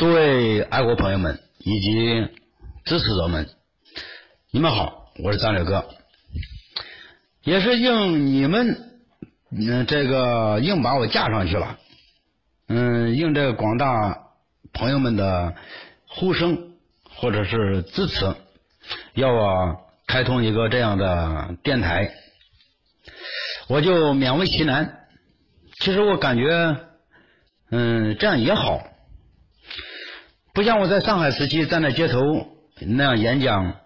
诸位爱国朋友们以及支持者们，你们好，我是张磊哥。也是应你们嗯这个硬把我架上去了，嗯，应这个广大朋友们的呼声或者是支持，要我开通一个这样的电台，我就勉为其难。其实我感觉，嗯，这样也好。不像我在上海时期站在街头那样演讲，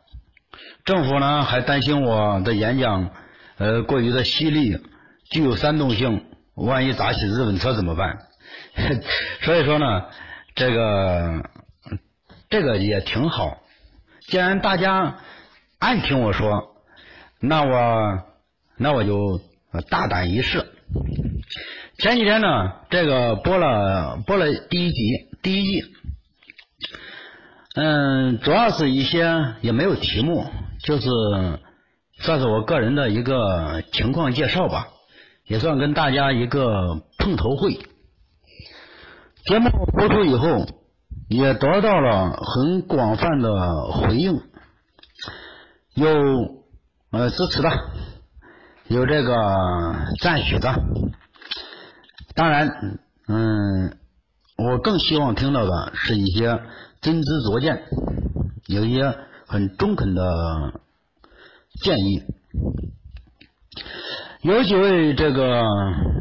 政府呢还担心我的演讲呃过于的犀利，具有煽动性，万一砸起日本车怎么办？所以说呢，这个这个也挺好。既然大家爱听我说，那我那我就大胆一试。前几天呢，这个播了播了第一集第一季。嗯，主要是一些也没有题目，就是算是我个人的一个情况介绍吧，也算跟大家一个碰头会。节目播出以后，也得到了很广泛的回应，有呃支持的，有这个赞许的，当然，嗯，我更希望听到的是一些。真知灼见，有一些很中肯的建议。有几位这个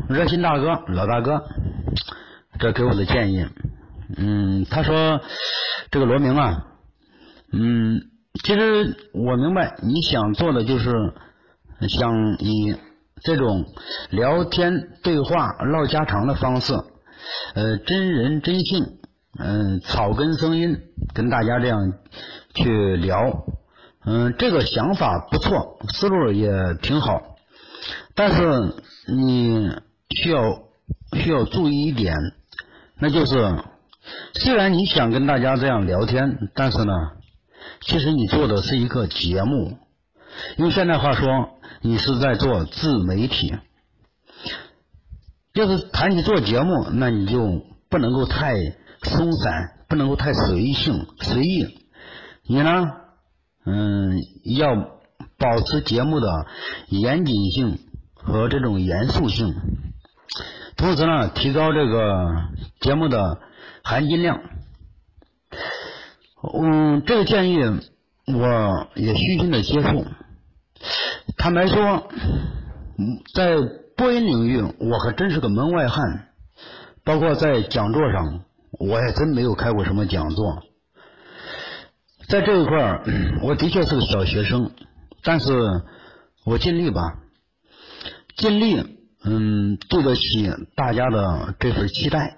热心大哥、老大哥，这给我的建议，嗯，他说这个罗明啊，嗯，其实我明白你想做的就是想以这种聊天对话、唠家常的方式，呃，真人真信。嗯，草根声音跟大家这样去聊，嗯，这个想法不错，思路也挺好，但是你需要需要注意一点，那就是虽然你想跟大家这样聊天，但是呢，其实你做的是一个节目，用现在话说，你是在做自媒体。要是谈起做节目，那你就不能够太。松散不能够太随性随意，你呢，嗯，要保持节目的严谨性和这种严肃性，同时呢，提高这个节目的含金量。嗯，这个建议我也虚心的接受。坦白说，在播音领域，我还真是个门外汉，包括在讲座上。我也真没有开过什么讲座，在这一块儿，我的确是个小学生，但是我尽力吧，尽力，嗯，对得起大家的这份期待。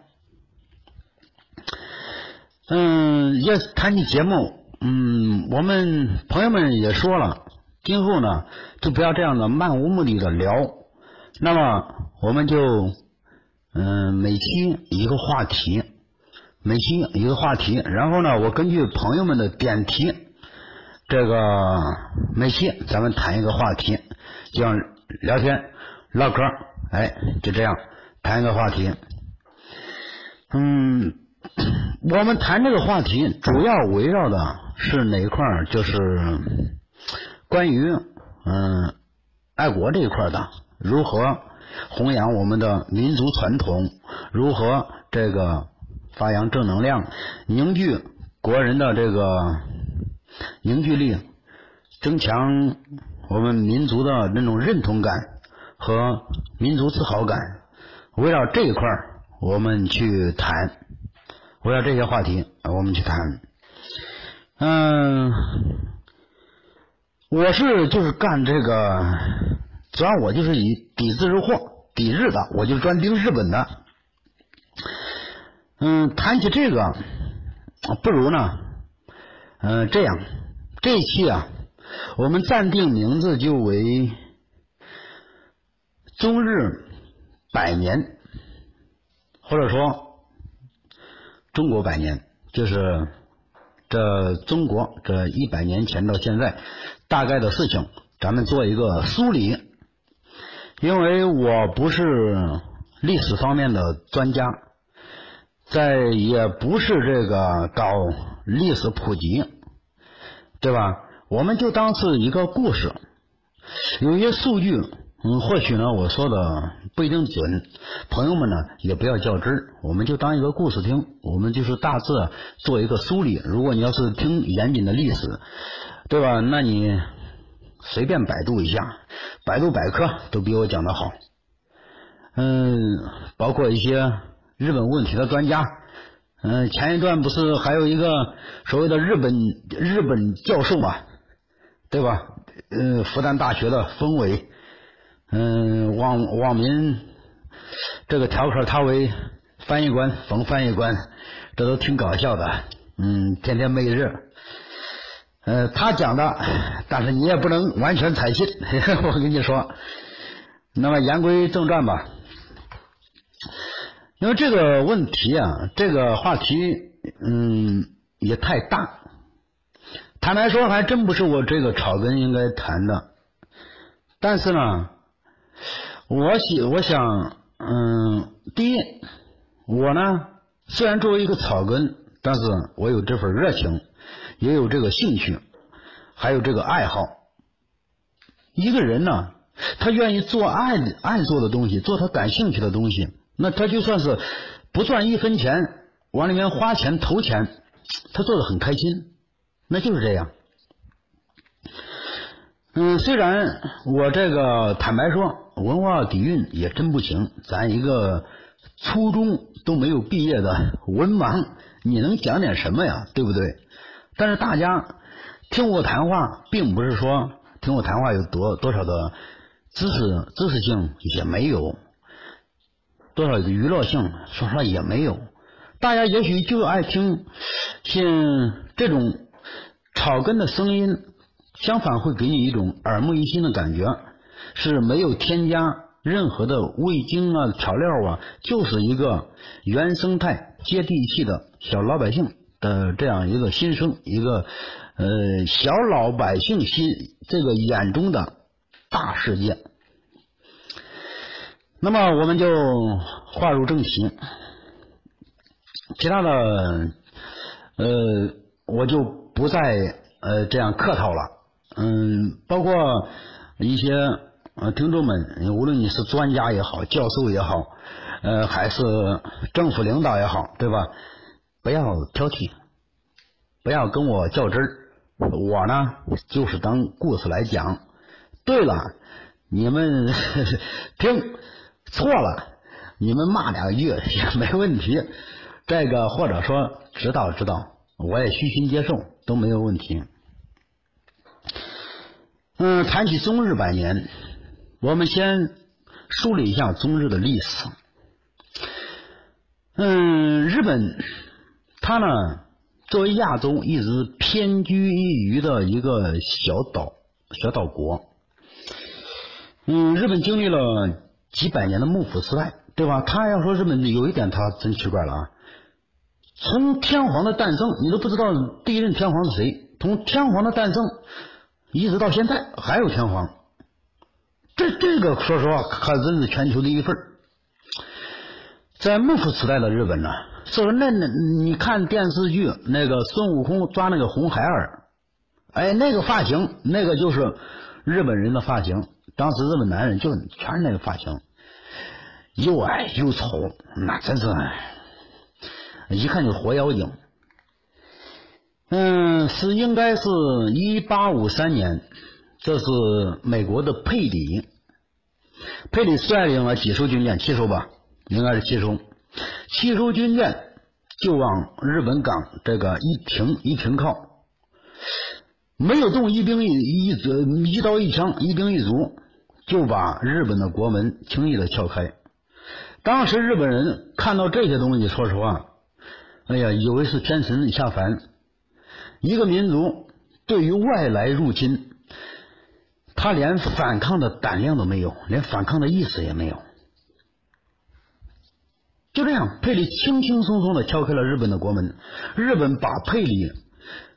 嗯，要谈起节目，嗯，我们朋友们也说了，今后呢，就不要这样的漫无目的的聊，那么我们就，嗯，每期一个话题。每期一个话题，然后呢，我根据朋友们的点题，这个每期咱们谈一个话题，这样聊天唠嗑，哎，就这样谈一个话题。嗯，我们谈这个话题主要围绕的是哪一块？就是关于嗯爱国这一块的，如何弘扬我们的民族传统，如何这个。发扬正能量，凝聚国人的这个凝聚力，增强我们民族的那种认同感和民族自豪感。围绕这一块我们去谈；围绕这些话题，我们去谈。嗯，我是就是干这个，主要我就是以抵制日货、抵制的，我就专盯日本的。嗯，谈起这个，不如呢，嗯，这样，这一期啊，我们暂定名字就为“中日百年”，或者说“中国百年”，就是这中国这一百年前到现在大概的事情，咱们做一个梳理。因为我不是历史方面的专家。在也不是这个搞历史普及，对吧？我们就当是一个故事，有些数据，嗯，或许呢我说的不一定准，朋友们呢也不要较真儿，我们就当一个故事听，我们就是大致做一个梳理。如果你要是听严谨的历史，对吧？那你随便百度一下，百度百科都比我讲的好。嗯，包括一些日本问题的专家，嗯，前一段不是还有一个所谓的日本日本教授嘛？对吧？嗯，复旦大学的封伟，嗯，网网民这个调侃他为翻译官，冯翻译官，这都挺搞笑的。嗯，天天媚日，呃，他讲的，但是你也不能完全采信。我跟你说，那么言归正传吧，因为这个问题啊，这个话题，嗯，也太大。坦白说，还真不是我这个草根应该谈的。但是呢，我想，我想，嗯，第一，我呢虽然作为一个草根，但是我有这份热情，也有这个兴趣，还有这个爱好。一个人呢，他愿意做爱爱做的东西，做他感兴趣的东西，那他就算是不赚一分钱，往里面花钱投钱，他做的很开心。那就是这样，嗯，虽然我这个坦白说，文化底蕴也真不行，咱一个初中都没有毕业的文盲，你能讲点什么呀？对不对？但是大家听我谈话，并不是说听我谈话有多多少的知识知识性也没有，多少娱乐性，说实话也没有。大家也许就爱听 像这种。草根的声音，相反会给你一种耳目一新的感觉，是没有添加任何的味精啊、调料啊，就是一个原生态、接地气的小老百姓的这样一个心声，一个呃小老百姓心这个眼中的大世界。那么我们就话入正题，其他的呃我就。不再呃这样客套了，嗯，包括一些呃听众们，无论你是专家也好，教授也好，呃还是政府领导也好，对吧？不要挑剔，不要跟我较真儿，我呢就是当故事来讲。对了，你们 听错了，你们骂两句也没 问题。这个或者说知道知道，我也虚心接受。都没有问题。嗯，谈起中日百年，我们先梳理一下中日的历史。嗯，日本它呢，作为亚洲一直偏居一隅的一个小岛小岛国。嗯，日本经历了几百年的幕府时代，对吧？他要说日本有一点，他真奇怪了啊。从天皇的诞生，你都不知道第一任天皇是谁。从天皇的诞生一直到现在，还有天皇。这这个说实话，可真是全球的一份。在幕府时代的日本呢，说那那你看电视剧那个孙悟空抓那个红孩儿，哎，那个发型，那个就是日本人的发型。当时日本男人就全是那个发型，又矮又丑，那真是。一看就活妖精。嗯，是应该是一八五三年，这是美国的佩里，佩里率领了几艘军舰，七艘吧，应该是七艘，七艘军舰就往日本港这个一停一停靠，没有动一兵一一一刀一枪一兵一卒，就把日本的国门轻易的撬开。当时日本人看到这些东西，说实话。哎呀，以为是天神下凡。一个民族对于外来入侵，他连反抗的胆量都没有，连反抗的意思也没有。就这样，佩里轻轻松松的敲开了日本的国门。日本把佩里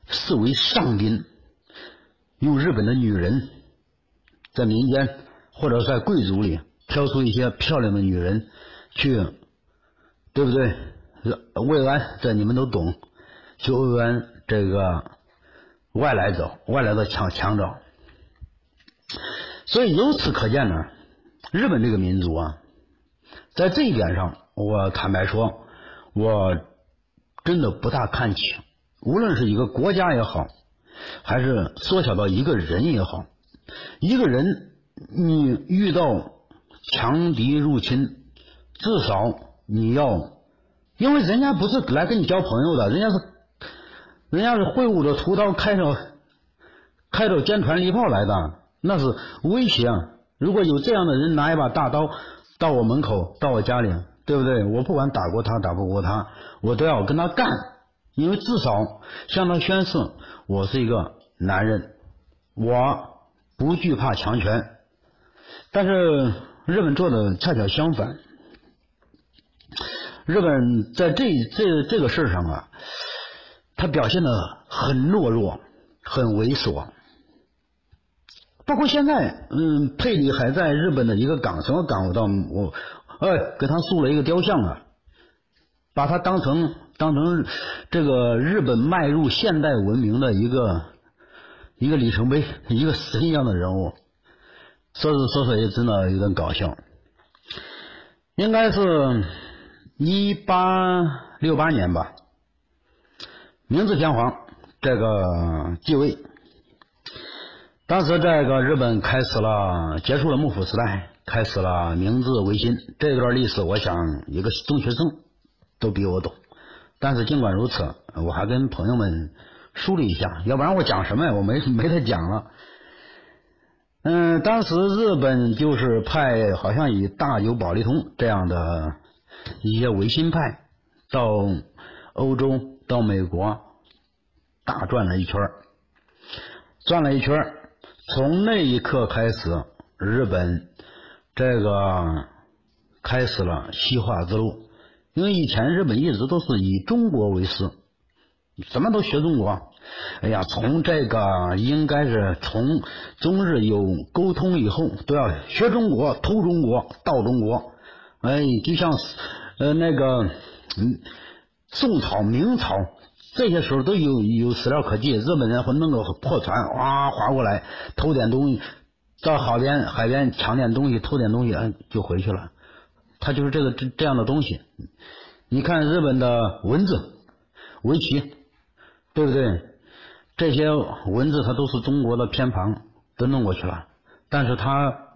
视为上宾，用日本的女人在民间或者在贵族里挑出一些漂亮的女人去，对不对？慰安，这你们都懂，去慰安这个外来者，外来的强强者。所以由此可见呢，日本这个民族啊，在这一点上，我坦白说，我真的不大看起。无论是一个国家也好，还是缩小到一个人也好，一个人你遇到强敌入侵，至少你要，因为人家不是来跟你交朋友的，人家是，人家是挥舞着屠刀，开着开着坚船利炮来的，那是威胁。如果有这样的人拿一把大刀到我门口，到我家里，对不对？我不管打过他，打不过他，我都要跟他干。因为至少向他宣誓，我是一个男人，我不惧怕强权。但是日本做的恰恰相反，日本在这这这个事上啊，他表现的很懦弱，很猥琐。包括现在，嗯，佩里还在日本的一个港，什么港？我到我，哎，给他塑了一个雕像啊，把他当成。当成这个日本迈入现代文明的一个一个里程碑，一个神一样的人物，说是说说也真的有点搞笑。应该是一八六八年吧，明治天皇这个继位，当时这个日本开始了结束了幕府时代，开始了明治维新这段历史，我想一个中学生都比我懂。但是尽管如此，我还跟朋友们梳理一下，要不然我讲什么呀？我没 没得讲了。嗯，当时日本就是派好像以大久保利通这样的一些维新派到欧洲、到美国大转了一圈，转了一圈，从那一刻开始，日本这个开始了西化之路。因为以前日本一直都是以中国为师，什么都学中国。哎呀，从这个应该是从中日有沟通以后，都要学中国、偷中国、盗中国。哎，就像呃那个嗯宋朝、明朝这些时候都有有史料可记，日本人会弄个破船哇划过来偷点东西，到海边海边抢点东西，偷点东西，嗯就回去了。他就是这个这这样的东西，你看日本的文字、围棋，对不对？这些文字它都是中国的偏旁都弄过去了，但是他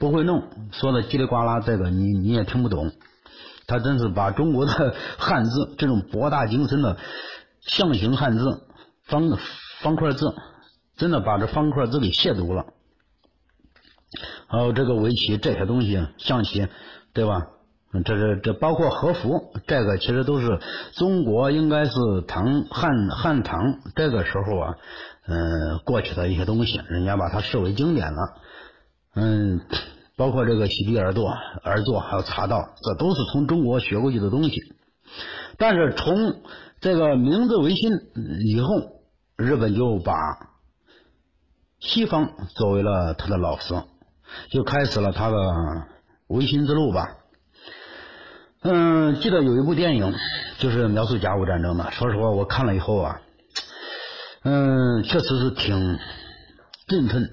不会弄，说的叽里呱啦，这个你你也听不懂。他真是把中国的汉字 这种博大精深的象形汉字、方方块字，真的把这方块字给亵渎了。还有这个围棋这些东西，象棋。对吧？这是这包括和服，这个其实都是中国应该是唐汉汉唐这个时候啊，嗯，过去的一些东西，人家把它视为经典了。嗯，包括这个席地而坐、而坐还有茶道，这都是从中国学过去的东西。但是从这个明治维新以后，日本就把西方作为了他的老师，就开始了他的。维新之路吧，嗯，记得有一部电影，就是描述甲午战争的。说实话，我看了以后啊，嗯，确实是挺振奋、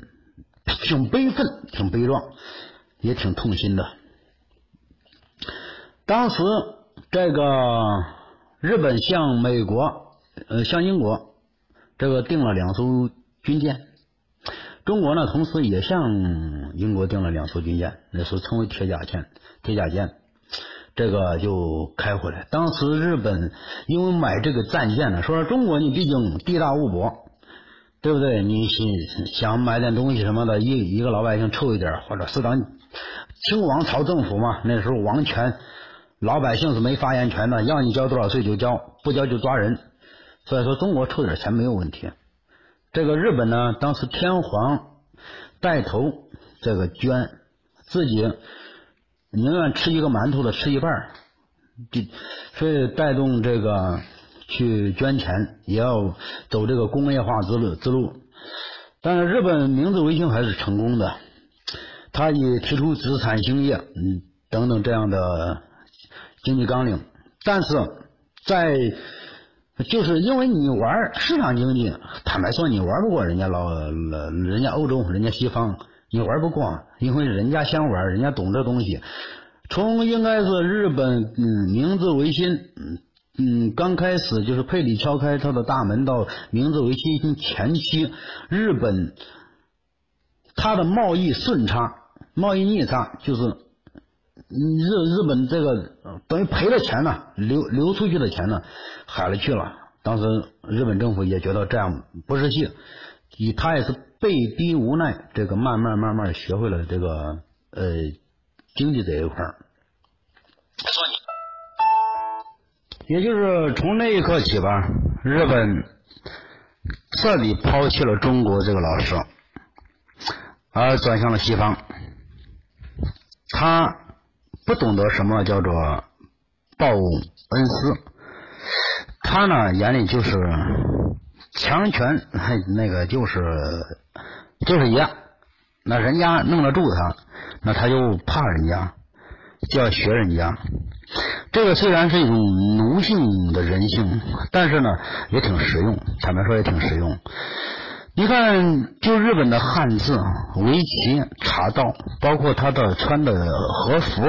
挺悲愤、挺悲壮，也挺痛心的。当时这个日本向美国、呃，向英国这个订了两艘军舰。中国呢，同时也向英国订了两艘军舰，那时候称为铁甲舰。铁甲舰这个就开回来。当时日本因为买这个战舰呢，说中国你毕竟地大物博，对不对？你想想买点东西什么的，一一个老百姓凑一点，或者适当清王朝政府嘛，那时候王权，老百姓是没发言权的，要你交多少税就交，不交就抓人。所以说，中国凑点钱没有问题。这个日本呢，当时天皇带头这个捐，自己宁愿吃一个馒头的吃一半，就所以带动这个去捐钱，也要走这个工业化之路之路。但是日本明治维新还是成功的，他也提出资产兴业，嗯等等这样的经济纲领，但是在就是因为你玩市场经济，坦白说你玩不过人家老人家欧洲，人家西方，你玩不过，因为人家先玩，人家懂这东西。从应该是日本嗯明治维新嗯嗯刚开始就是佩里敲开他的大门到明治维新前期，日本它的贸易顺差、贸易逆差就是日日本这个等于赔了钱呢，流流出去的钱呢，海了去了。当时日本政府也觉得这样不是戏，以他也是被逼无奈，这个慢慢慢慢学会了这个呃。经济这一块儿，说你，也就是从那一刻起吧，日本彻底抛弃了中国这个老师，而转向了西方。他不懂得什么叫做报恩师，他呢眼里就是强权，那个就是就是爷，那人家弄得住他。那他就怕人家，就要学人家。这个虽然是一种奴性的人性，但是呢，也挺实用。坦白说，也挺实用。你看，就日本的汉字、围棋、茶道，包括他的穿的和服，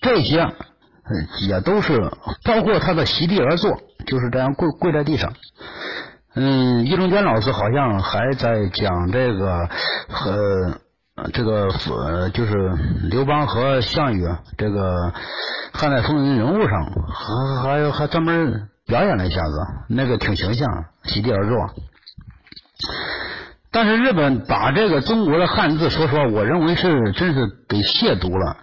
这些也都是，包括他的席地而坐，就是这样跪跪在地上。嗯，易中天老师好像还在讲这个和。这个呃，就是刘邦和项羽这个汉代风云人物上，还还有还专门表演了一下子，那个挺形象，席地而坐。但是日本把这个中国的汉字，说实话，我认为是真是给亵渎了。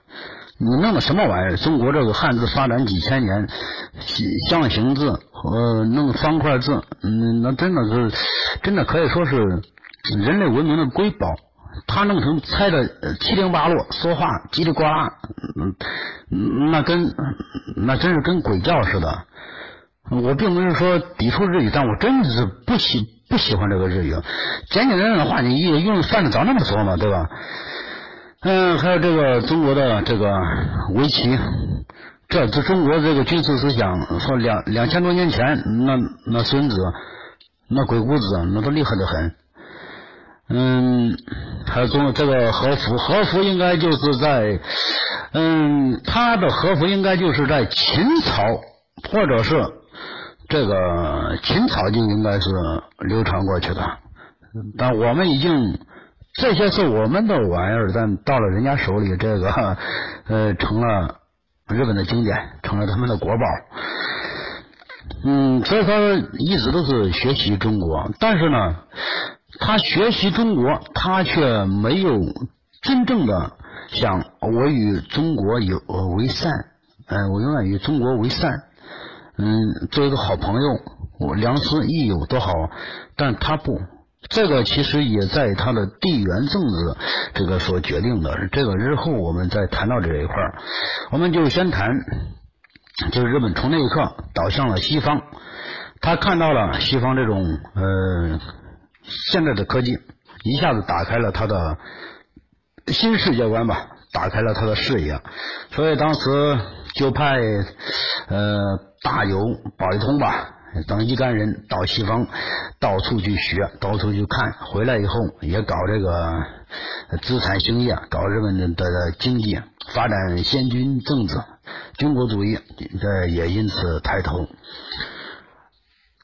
你弄个什么玩意儿？中国这个汉字发展几千年，象形字和，弄方块字，嗯，那真的是真的可以说是人类文明的瑰宝。他弄成猜的七零八落，说话叽里呱啦，嗯，那跟那真是跟鬼叫似的。我并不是说抵触日语，但我真的是不喜不喜欢这个日语。简简单单的话，你用犯得着那么说吗？对吧？嗯，还有这个中国的这个围棋，这这中国这个军事思想，说两两千多年前，那那孙子那鬼谷子那都厉害的很。嗯，还有中这个和服，和服应该就是在，嗯，他的和服应该就是在秦朝，或者是这个秦朝就应该是流传过去的。但我们已经这些是我们的玩意儿，但到了人家手里，这个呃成了日本的经典，成了他们的国宝。嗯，所以说一直都是学习中国，但是呢。他学习中国，他却没有真正的想我与中国有为善，嗯，我永远与中国为善，嗯，做一个好朋友，我良师益友多好，但他不，这个其实也在他的地缘政治这个所决定的，这个日后我们再谈到这一块儿，我们就先谈，就是日本从那一刻倒向了西方，他看到了西方这种，呃。现在的科技一下子打开了他的新世界观吧，打开了他的视野，所以当时就派呃大友保一通吧等一干人到西方到处去学，到处去看，回来以后也搞这个资产兴业，搞日本的经济发展，先军政治，军国主义这也因此抬头。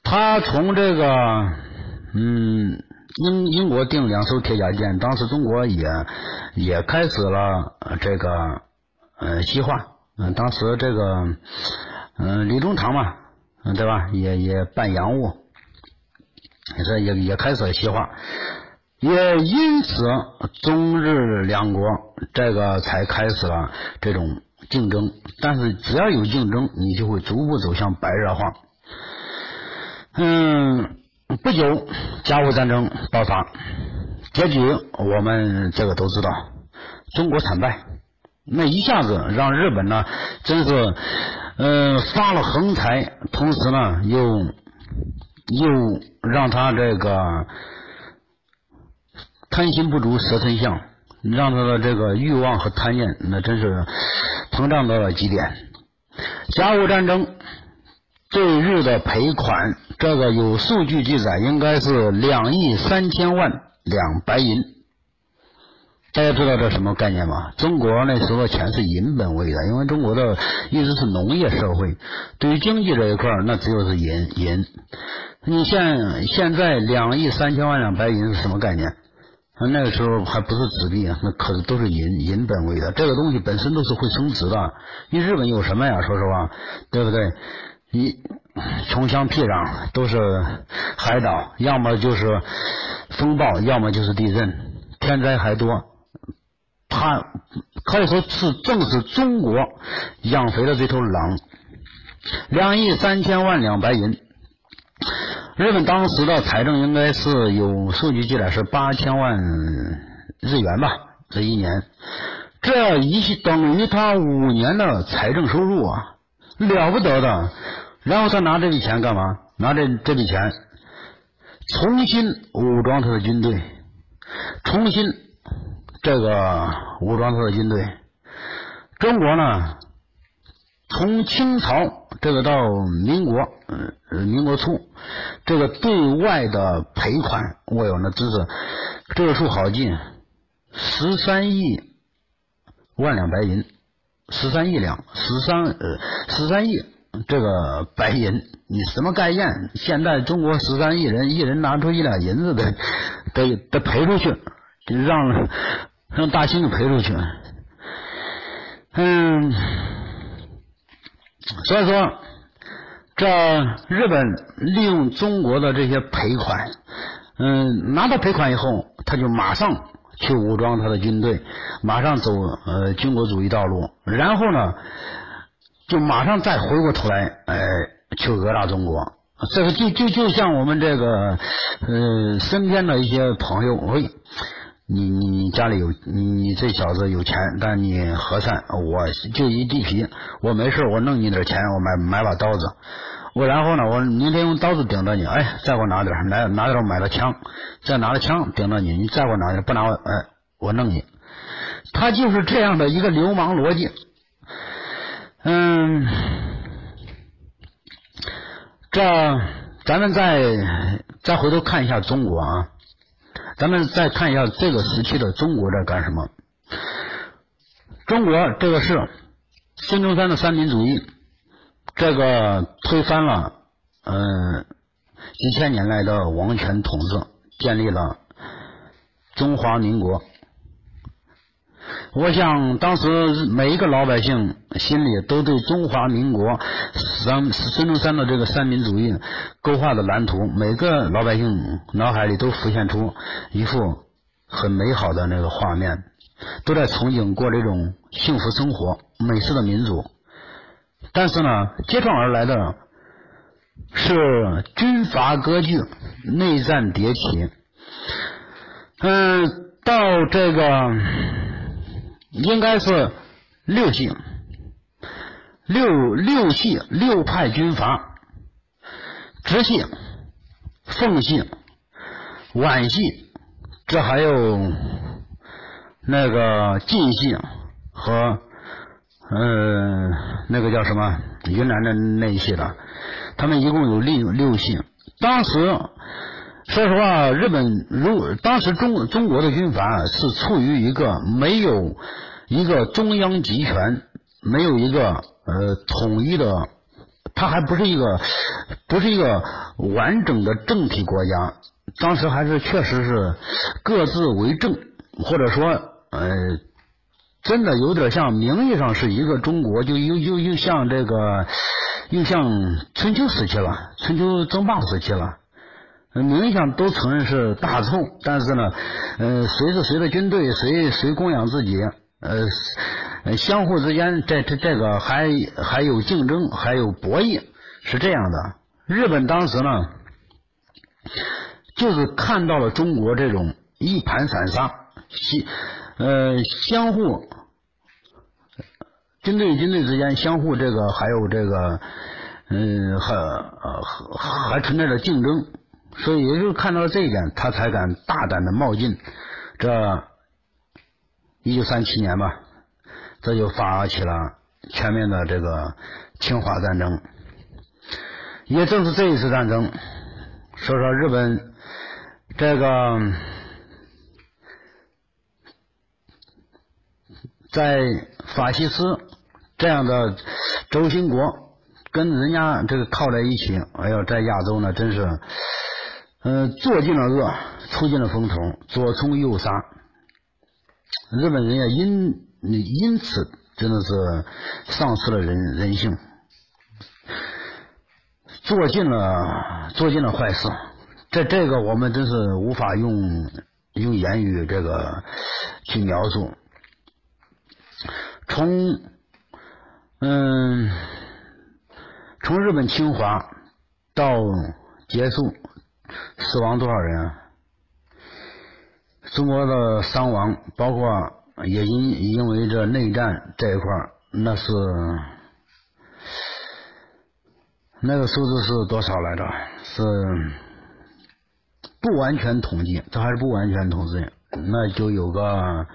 他从这个。嗯，英英国订两艘铁甲舰，当时中国也也开始了这个呃西化，嗯，当时这个嗯李中堂嘛，嗯对吧，也也办洋务，这也也开始了西化，也因此中日两国这个才开始了这种竞争，但是只要有竞争，你就会逐步走向白热化，嗯。不久，甲午战争爆发，结局我们这个都知道，中国惨败。那一下子让日本呢，真是呃发了横财，同时呢又又让他这个贪心不足蛇吞象，让他的这个欲望和贪念那真是膨胀到了极点。甲午战争对日的赔款，这个有数据记载，应该是两亿三千万两白银。大家知道这什么概念吗？中国那时候钱是银本位的，因为中国的一直是农业社会，对于经济这一块那只有是银银。你现现在两亿三千万两白银是什么概念？那个时候还不是纸币啊，那可是都是银银本位的。这个东西本身都是会升值的。你日本有什么呀？说实话，对不对？一穷乡僻壤都是海岛，要么就是风暴，要么就是地震，天灾还多。他可以说是正是中国养肥了这头狼，两亿三千万两白银。日本当时的财政应该是有数据记载是八千万日元吧，这一年，这一等于他五年的财政收入啊，了不得的。然后他拿这笔钱干嘛？拿这这笔钱重新武装他的军队，重新。这个武装他的军队，中国呢，从清朝这个到民国，嗯，民国初，这个对外的赔款，我有那知识，这个数好记，十三亿万两白银，十三亿两，十三呃十三亿这个白银，你什么概念？现在中国十三亿人，一人拿出一两银子得得得赔出去，让。让大清赔出去，嗯，所以说，这日本利用中国的这些赔款，嗯，拿到赔款以后，他就马上去武装他的军队，马上走呃军国主义道路，然后呢，就马上再回过头来，哎，去讹诈中国。这个就就就像我们这个呃身边的一些朋友，喂。你你你家里有你你这小子有钱，但你和善，我就一地皮，我没事，我弄你点钱，我买买把刀子，我然后呢，我明天用刀子顶着你，哎，再给我拿点，拿拿点买了枪，再拿着枪顶着你，你再给我拿点，不拿我，哎，我弄你，他就是这样的一个流氓逻辑，嗯，这咱们再再回头看一下中国啊。咱们再看一下这个时期的中国在干什么？中国这个是孙中山的三民主义，这个推翻了嗯几千年来的王权统治，建立了中华民国。我想当时每一个老百姓心里都对中华民国三孙中山的这个三民主义勾画的蓝图，每个老百姓脑海里都浮现出一幅很美好的那个画面，都在憧憬过这种幸福生活、美式的民主。但是呢，接踵而来的是军阀割据、内战迭起。嗯，到这个。应该是六系，六六系六派军阀，直系、奉系、皖系，这还有那个晋系和嗯那个叫什么云南的那一系的，他们一共有六六系。当时说实话，日本如当时中中国的军阀是处于一个没有。一个中央集权，没有一个呃统一的，它还不是一个不是一个完整的政体国家。当时还是确实是各自为政，或者说呃，真的有点像名义上是一个中国，就又又又像这个又像春秋时期了，春秋争霸时期了。名义上都承认是大凑，但是呢，呃，谁是谁的军队，谁谁供养自己。呃，相互之间这这这个还还有竞争，还有博弈，是这样的。日本当时呢，就是看到了中国这种一盘散沙，相呃相互军队与军队之间相互这个还有这个嗯还还存在着竞争，所以也就看到了这一点，他才敢大胆的冒进这。一九三七年吧，这就发起了全面的这个侵华战争。也正是这一次战争，说说日本这个在法西斯这样的轴心国跟人家这个靠在一起，哎呦，在亚洲呢，真是，呃，做尽了恶，出尽了风头，左冲右杀，日本人也因因此真的是丧失了人人性。做尽了做尽了坏事，这这个我们真是无法用用言语这个去描述。从嗯从日本侵华到结束，死亡多少人啊？中国的伤亡，包括也因因为这内战这一块那是。那个数字是多少来着？是不完全统计，这还是不完全统计，那就有个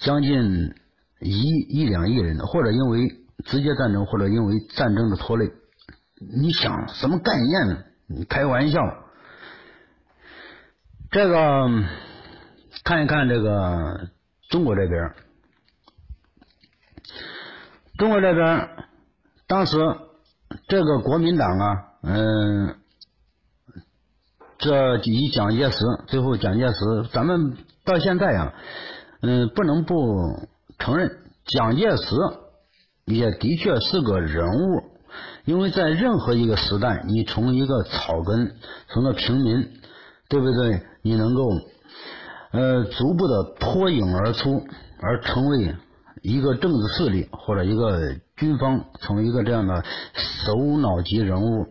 将近一一两亿人，或者因为直接战争，或者因为战争的拖累。你想什么概念？你开玩笑？这个看一看这个中国这边，中国这边当时。这个国民党啊，嗯，这以蒋介石最后蒋介石，咱们到现在啊，嗯，不能不承认蒋介石也的确是个人物，因为在任何一个时代，你从一个草根，从个平民，对不对？你能够呃逐步的脱颖而出，而成为。一个政治势力或者一个军方，成为一个这样的首脑级人物，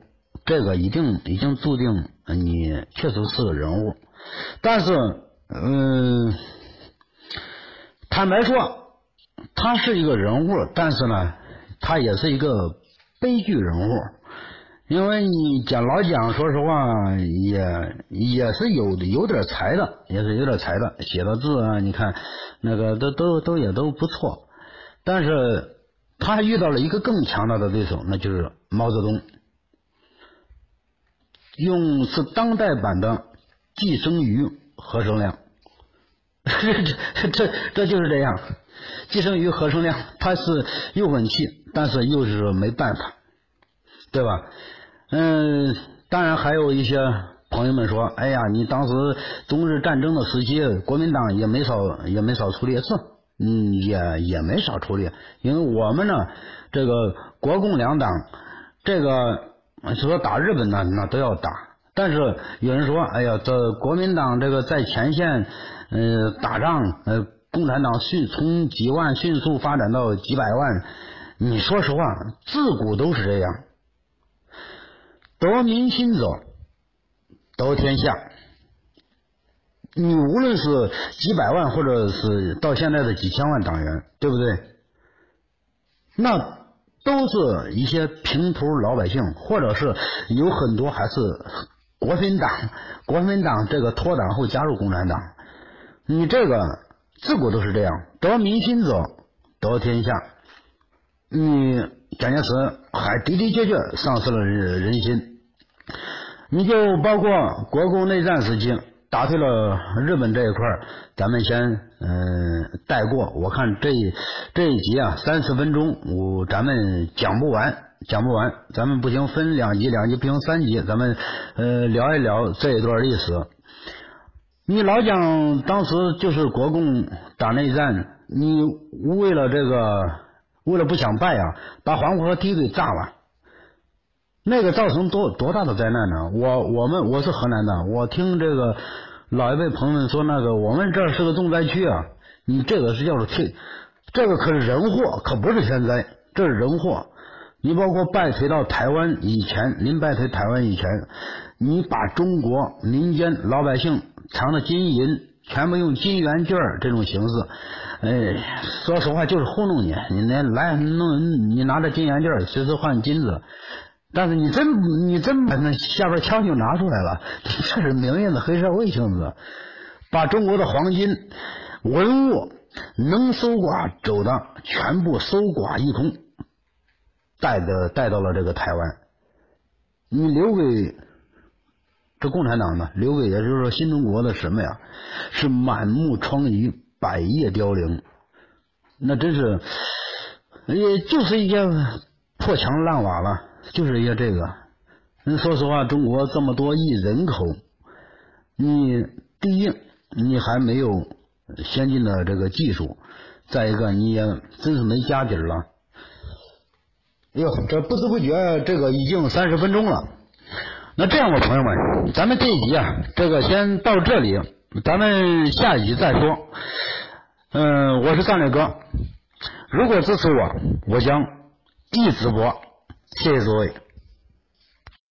这个一定已经注定你确实是个人物。但是，嗯，坦白说，他是一个人物，但是呢，他也是一个悲剧人物。因为你讲老蒋，说实话也也是有有点才的，也是有点才的，写的字啊，你看那个都都都也都不错。但是他还遇到了一个更强大的对手，那就是毛泽东，用是当代版的寄生于何生亮，这这这就是这样，寄生于何生亮，他是又稳气，但是又是没办法，对吧？嗯，当然还有一些朋友们说，哎呀，你当时中日战争的时期，国民党也没少也没少出力，是，嗯，也也没少出力，因为我们呢，这个国共两党，这个说打日本呢，那都要打，但是有人说，哎呀，这国民党这个在前线，呃，打仗，呃，共产党迅从几万迅速发展到几百万，你说实话，自古都是这样。得民心者得天下。你无论是几百万，或者是到现在的几千万党员，对不对？那都是一些平头老百姓，或者是有很多还是国民党。国民党这个脱党后加入共产党，你这个自古都是这样，得民心者得天下。你蒋介石还的的确确丧失了人人心。你就包括国共内战时期打退了日本这一块咱们先嗯带过。我看这这一集啊三十分钟，我咱们讲不完，讲不完，咱们不行分两集，两集不行三集，咱们呃聊一聊这一段历史。你老蒋当时就是国共打内战，你为了这个，为了不想败啊，把黄河堤给炸了。那个造成多多大的灾难呢？我我们我是河南的，我听这个老一辈朋友们说，那个我们这是个重灾区啊。你这个是叫做天，这个可是人祸，可不是天灾，这是人祸。你包括败退到台湾以前，您败退台湾以前，你把中国民间老百姓藏的金银全部用金元券这种形式，哎，说实话就是糊弄你，你来来弄，你拿着金元券随时换金子。但是你真你真把那下边枪就拿出来了，这是明面的黑社会性质，把中国的黄金文物能搜刮走的全部搜刮一空，带的带到了这个台湾。你留给这共产党呢？留给也就是说新中国的什么呀？是满目疮痍，百叶凋零，那真是也就是一件破墙烂瓦了，就是一些这个。那说实话，中国这么多亿人口，你第一你还没有先进的这个技术，再一个你也真是没家底儿了。哎呦，这不知不觉这个已经三十分钟了。那这样吧，朋友们，咱们这一集啊，这个先到这里，咱们下一集再说。嗯，我是战略哥，如果支持我，我将一直播。谢谢各位。